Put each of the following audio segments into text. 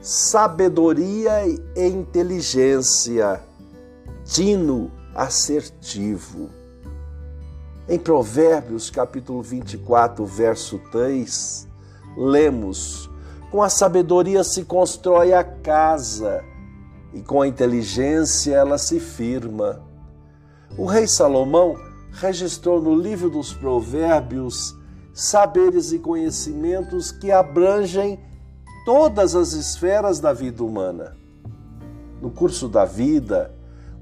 sabedoria e inteligência, tino assertivo. Em Provérbios, capítulo 24, verso 3, lemos: Com a sabedoria se constrói a casa, e com a inteligência ela se firma. O rei Salomão registrou no livro dos Provérbios saberes e conhecimentos que abrangem todas as esferas da vida humana. No curso da vida,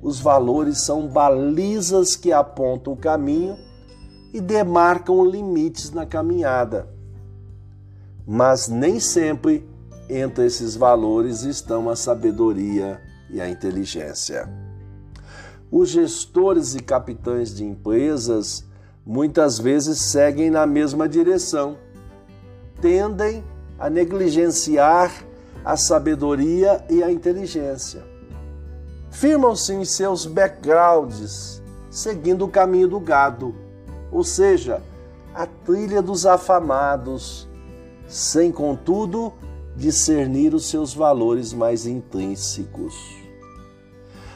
os valores são balizas que apontam o caminho e demarcam limites na caminhada. Mas nem sempre entre esses valores estão a sabedoria e a inteligência. Os gestores e capitães de empresas muitas vezes seguem na mesma direção, tendem a negligenciar a sabedoria e a inteligência. Firmam-se em seus backgrounds, seguindo o caminho do gado, ou seja, a trilha dos afamados, sem, contudo, discernir os seus valores mais intrínsecos.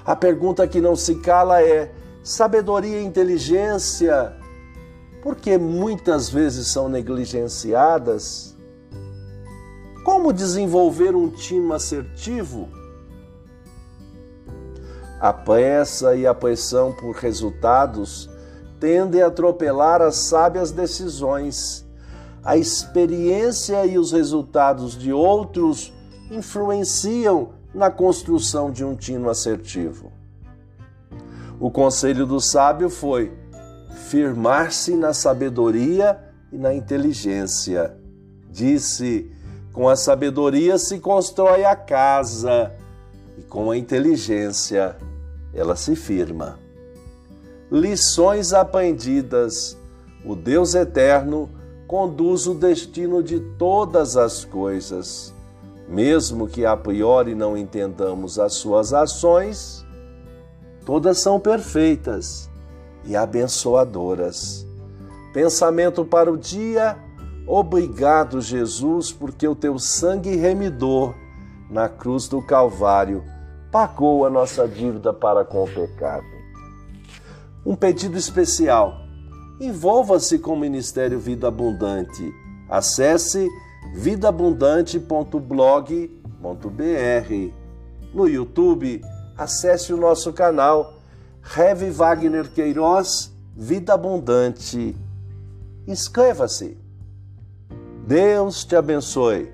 A pergunta que não se cala é: sabedoria e inteligência, por que muitas vezes são negligenciadas? Como desenvolver um time assertivo? A pressa e a pressão por resultados tendem a atropelar as sábias decisões. A experiência e os resultados de outros influenciam na construção de um tino assertivo. O conselho do sábio foi firmar-se na sabedoria e na inteligência. Disse com a sabedoria se constrói a casa e com a inteligência ela se firma. Lições aprendidas. O Deus eterno conduz o destino de todas as coisas. Mesmo que a priori não entendamos as suas ações, todas são perfeitas e abençoadoras. Pensamento para o dia Obrigado, Jesus, porque o teu sangue remidor na cruz do Calvário pagou a nossa dívida para com o pecado. Um pedido especial. Envolva-se com o Ministério Vida Abundante. Acesse vidaabundante.blog.br. No YouTube, acesse o nosso canal Reve Wagner Queiroz Vida Abundante. Inscreva-se. Deus te abençoe.